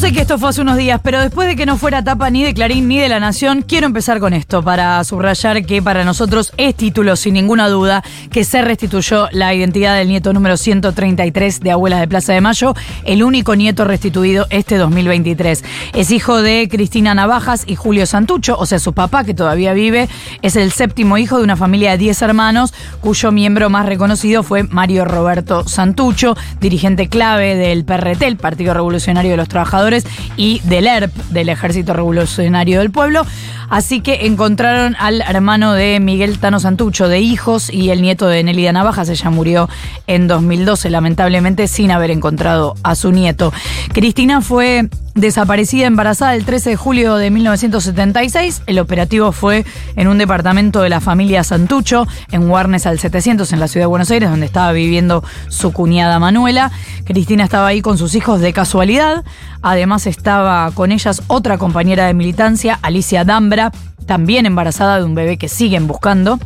Sé que esto fue hace unos días, pero después de que no fuera tapa ni de Clarín ni de La Nación, quiero empezar con esto para subrayar que para nosotros es título, sin ninguna duda, que se restituyó la identidad del nieto número 133 de Abuelas de Plaza de Mayo, el único nieto restituido este 2023. Es hijo de Cristina Navajas y Julio Santucho, o sea, su papá, que todavía vive, es el séptimo hijo de una familia de 10 hermanos, cuyo miembro más reconocido fue Mario Roberto Santucho, dirigente clave del PRT, el Partido Revolucionario de los Trabajadores y del ERP, del Ejército Revolucionario del Pueblo. Así que encontraron al hermano de Miguel Tano Santucho de hijos y el nieto de Nelida Navajas. Ella murió en 2012, lamentablemente, sin haber encontrado a su nieto. Cristina fue desaparecida embarazada el 13 de julio de 1976. El operativo fue en un departamento de la familia Santucho, en Warnes al 700, en la ciudad de Buenos Aires, donde estaba viviendo su cuñada Manuela. Cristina estaba ahí con sus hijos de casualidad. Además estaba con ellas otra compañera de militancia, Alicia Dambra, también embarazada de un bebé que siguen buscando.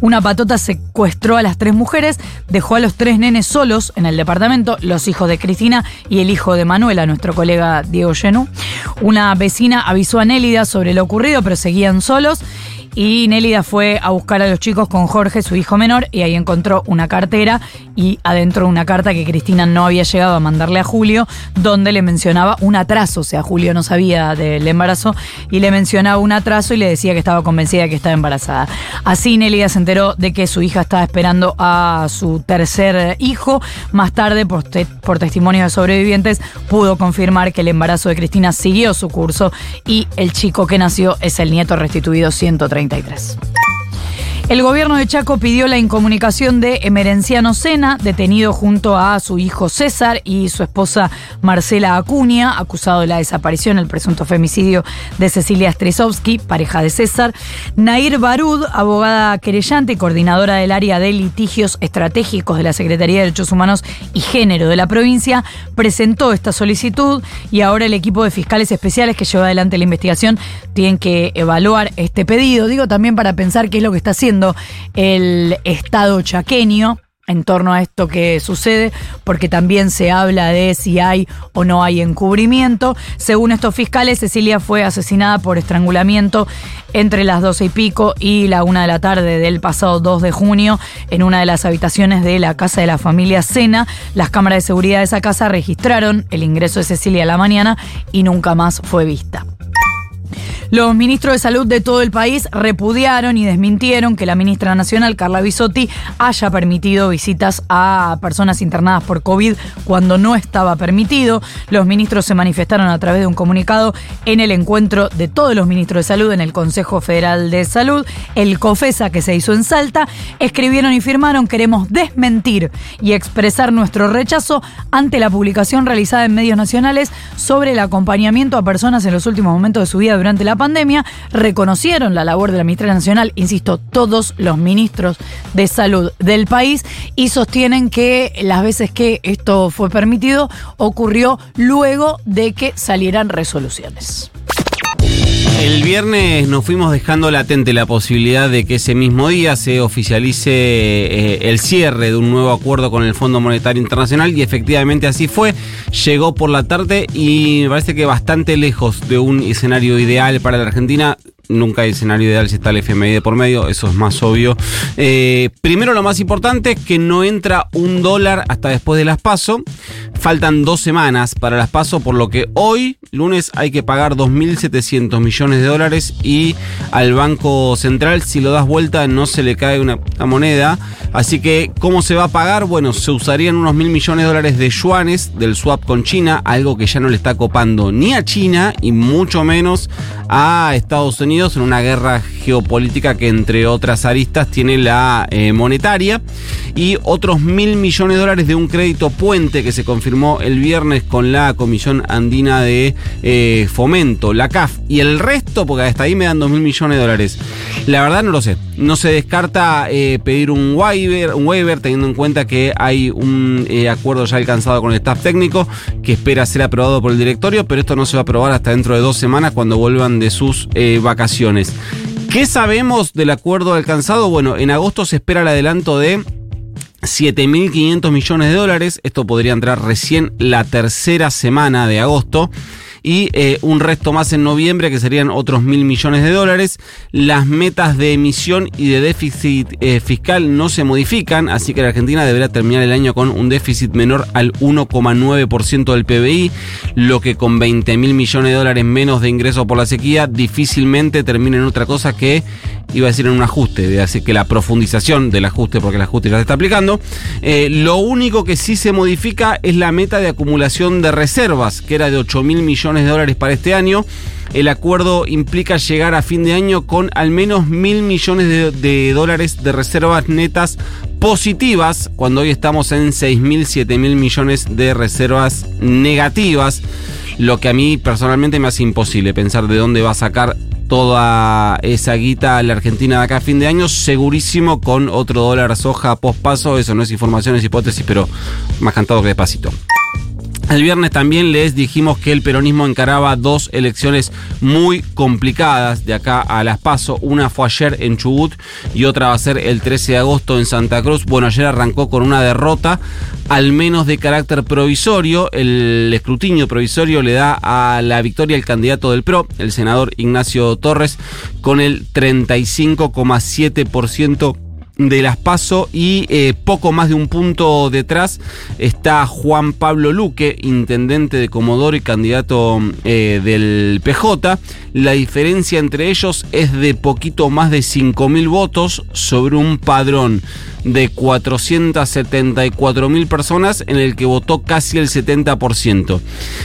Una patota secuestró a las tres mujeres, dejó a los tres nenes solos en el departamento, los hijos de Cristina y el hijo de Manuela, nuestro colega Diego Genú. Una vecina avisó a Nélida sobre lo ocurrido, pero seguían solos y Nélida fue a buscar a los chicos con Jorge, su hijo menor, y ahí encontró una cartera y adentro una carta que Cristina no había llegado a mandarle a Julio, donde le mencionaba un atraso, o sea, Julio no sabía del embarazo, y le mencionaba un atraso y le decía que estaba convencida de que estaba embarazada. Así Nélida se enteró de que su hija estaba esperando a su tercer hijo. Más tarde, por, por testimonios de sobrevivientes, pudo confirmar que el embarazo de Cristina siguió su curso y el chico que nació es el nieto restituido 130. El gobierno de Chaco pidió la incomunicación de Emerenciano Sena, detenido junto a su hijo César y su esposa Marcela Acuña, acusado de la desaparición, el presunto femicidio de Cecilia Stresovsky, pareja de César. Nair Barud, abogada querellante y coordinadora del área de litigios estratégicos de la Secretaría de Derechos Humanos y Género de la provincia, presentó esta solicitud y ahora el equipo de fiscales especiales que lleva adelante la investigación tienen que evaluar este pedido. Digo también para pensar qué es lo que está haciendo el Estado chaqueño en torno a esto que sucede, porque también se habla de si hay o no hay encubrimiento. Según estos fiscales, Cecilia fue asesinada por estrangulamiento entre las doce y pico y la una de la tarde del pasado 2 de junio en una de las habitaciones de la casa de la familia Sena. Las cámaras de seguridad de esa casa registraron el ingreso de Cecilia a la mañana y nunca más fue vista. Los ministros de salud de todo el país repudiaron y desmintieron que la ministra nacional, Carla Bisotti, haya permitido visitas a personas internadas por COVID cuando no estaba permitido. Los ministros se manifestaron a través de un comunicado en el encuentro de todos los ministros de salud en el Consejo Federal de Salud, el COFESA que se hizo en Salta, escribieron y firmaron queremos desmentir y expresar nuestro rechazo ante la publicación realizada en medios nacionales sobre el acompañamiento a personas en los últimos momentos de su vida durante la pandemia, reconocieron la labor de la Ministra Nacional, insisto, todos los ministros de salud del país, y sostienen que las veces que esto fue permitido ocurrió luego de que salieran resoluciones. El viernes nos fuimos dejando latente la posibilidad de que ese mismo día se oficialice eh, el cierre de un nuevo acuerdo con el Fondo Monetario Internacional y efectivamente así fue. Llegó por la tarde y me parece que bastante lejos de un escenario ideal para la Argentina nunca hay escenario ideal si está el FMI de por medio, eso es más obvio. Eh, primero lo más importante es que no entra un dólar hasta después de las PASO. Faltan dos semanas para las PASO, por lo que hoy, lunes, hay que pagar 2.700 millones de dólares y al Banco Central, si lo das vuelta, no se le cae una, moneda. Así que, ¿cómo se va a pagar? Bueno, se usarían unos mil millones de dólares de yuanes del swap con China, algo que ya no le está copando ni a China y mucho menos a Estados Unidos en una guerra geopolítica que entre otras aristas tiene la eh, monetaria y otros mil millones de dólares de un crédito puente que se confirmó el viernes con la Comisión Andina de eh, Fomento, la CAF, y el resto, porque hasta ahí me dan dos mil millones de dólares. La verdad no lo sé, No se descarta eh, pedir un waiver, un waiver, teniendo en cuenta que hay un eh, acuerdo ya alcanzado con el staff técnico que espera ser aprobado por el directorio, pero esto no se va a aprobar hasta dentro de dos semanas cuando vuelvan de sus vacaciones. ¿Qué sabemos del acuerdo alcanzado? Bueno, en agosto se espera el adelanto de 7.500 millones de dólares. Esto podría entrar recién la tercera semana de agosto y eh, un resto más en noviembre que serían otros mil millones de dólares. Las metas de emisión y de déficit eh, fiscal no se modifican, así que la Argentina deberá terminar el año con un déficit menor al 1,9% del PBI, lo que con 20 mil millones de dólares menos de ingresos por la sequía difícilmente termina en otra cosa que iba a decir en un ajuste, así que la profundización del ajuste, porque el ajuste ya se está aplicando. Eh, lo único que sí se modifica es la meta de acumulación de reservas, que era de 8 mil millones de dólares para este año. El acuerdo implica llegar a fin de año con al menos mil millones de, dólares de reservas netas positivas, cuando hoy estamos en 6 mil, 7 mil millones de reservas negativas. Lo que a mí personalmente me hace imposible pensar de dónde va a sacar toda esa guita a la Argentina de acá a fin de año, segurísimo con otro dólar soja post paso. Eso no es información, es hipótesis, pero más cantado que despacito. El viernes también les dijimos que el peronismo encaraba dos elecciones muy complicadas de acá a las PASO. Una fue ayer en Chubut y otra va a ser el 13 de agosto en Santa Cruz. Bueno, ayer arrancó con una derrota, al menos de carácter provisorio. El escrutinio provisorio le da a la victoria el candidato del PRO, el senador Ignacio Torres, con el 35,7% de las PASO y eh, poco más de un punto detrás está Juan Pablo Luque, intendente de Comodoro y candidato eh, del PJ. La diferencia entre ellos es de poquito más de 5.000 votos sobre un padrón de 474 mil personas en el que votó casi el 70%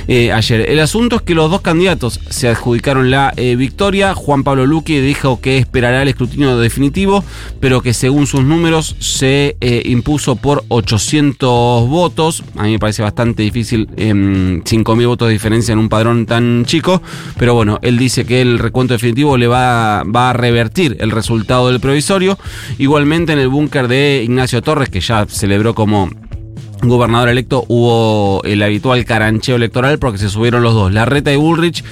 eh, ayer. El asunto es que los dos candidatos se adjudicaron la victoria. Juan Pablo Luque dijo que esperará el escrutinio definitivo, pero que según sus números se eh, impuso por 800 votos. A mí me parece bastante difícil, 5 em, mil votos de diferencia en un padrón tan chico, pero bueno, él dice que el recuento definitivo le va, va a revertir el resultado del provisorio. Igualmente en el búnker de Ignacio Torres, que ya celebró como gobernador electo, hubo el habitual carancheo electoral porque se subieron los dos, Larreta y Bullrich,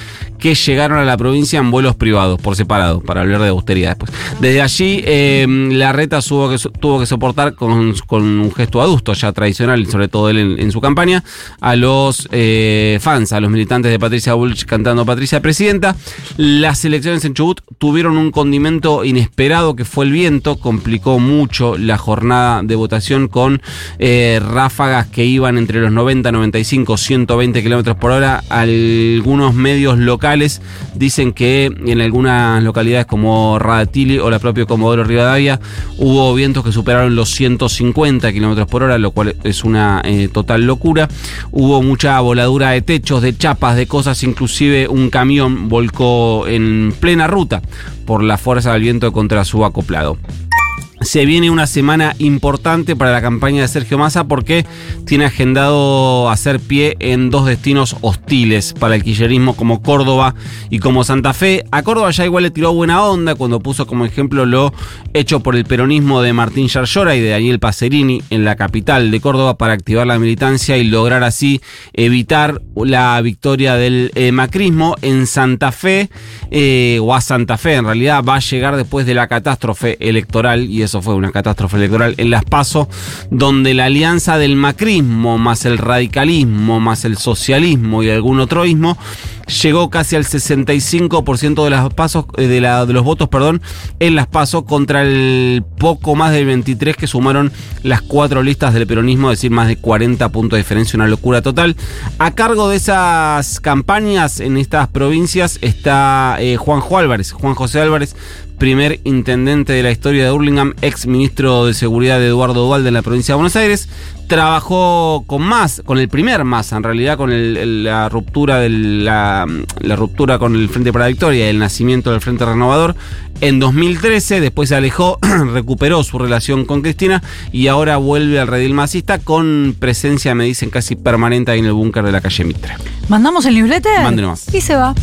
que llegaron a la provincia en vuelos privados, por separado, para hablar de austeridad después. Desde allí, eh, tuvo que, tuvo que soportar con, un gesto adusto, ya tradicional, sobre todo él en, su campaña, a los eh, fans, a los militantes de Patricia Bullrich cantando Patricia Presidenta. Las elecciones en Chubut tuvieron un condimento inesperado que fue el viento, complicó mucho la jornada de votación con eh, ráfagas que iban entre los 90, 95, 120 kilómetros por hora. Algunos medios locales dicen que en algunas localidades como Radatili o la propia Comodoro Rivadavia hubo vientos que superaron los 150 kilómetros por hora, lo cual es una eh, total locura. Hubo mucha voladura de techos, de chapas, de cosas, inclusive un camión volcó en plena ruta por la fuerza del viento contra su acoplado. Se viene una semana importante para la campaña de Sergio Massa porque tiene agendado hacer pie en dos destinos hostiles para el quillerismo como Córdoba y como Santa Fe. A Córdoba ya igual le tiró buena onda cuando puso como ejemplo lo hecho por el peronismo de Martín Yarlora y de Daniel Pacerini en la capital de Córdoba para activar la militancia y lograr así evitar la victoria del eh, macrismo en Santa Fe eh, o a Santa Fe en realidad va a llegar después de la catástrofe electoral y eso eso fue una catástrofe electoral en Las Paso, donde la alianza del macrismo, más el radicalismo, más el socialismo y algún otroísmo, llegó casi al 65% de, pasos, eh, de, la, de los votos perdón, en Las Paso contra el poco más del 23 que sumaron las cuatro listas del peronismo, es decir, más de 40 puntos de diferencia, una locura total. A cargo de esas campañas en estas provincias está eh, Juanjo Álvarez, Juan José Álvarez, primer intendente de la historia de Hurlingham, ex ministro de Seguridad de Eduardo Duvalde en la provincia de Buenos Aires. Trabajó con más, con el primer más, en realidad con la ruptura de la, ruptura con el Frente para la Victoria y el nacimiento del Frente Renovador en 2013. Después se alejó, recuperó su relación con Cristina y ahora vuelve al redil masista con presencia, me dicen, casi permanente ahí en el búnker de la calle Mitre. ¿Mandamos el newsletter? Mándenos. Y se va.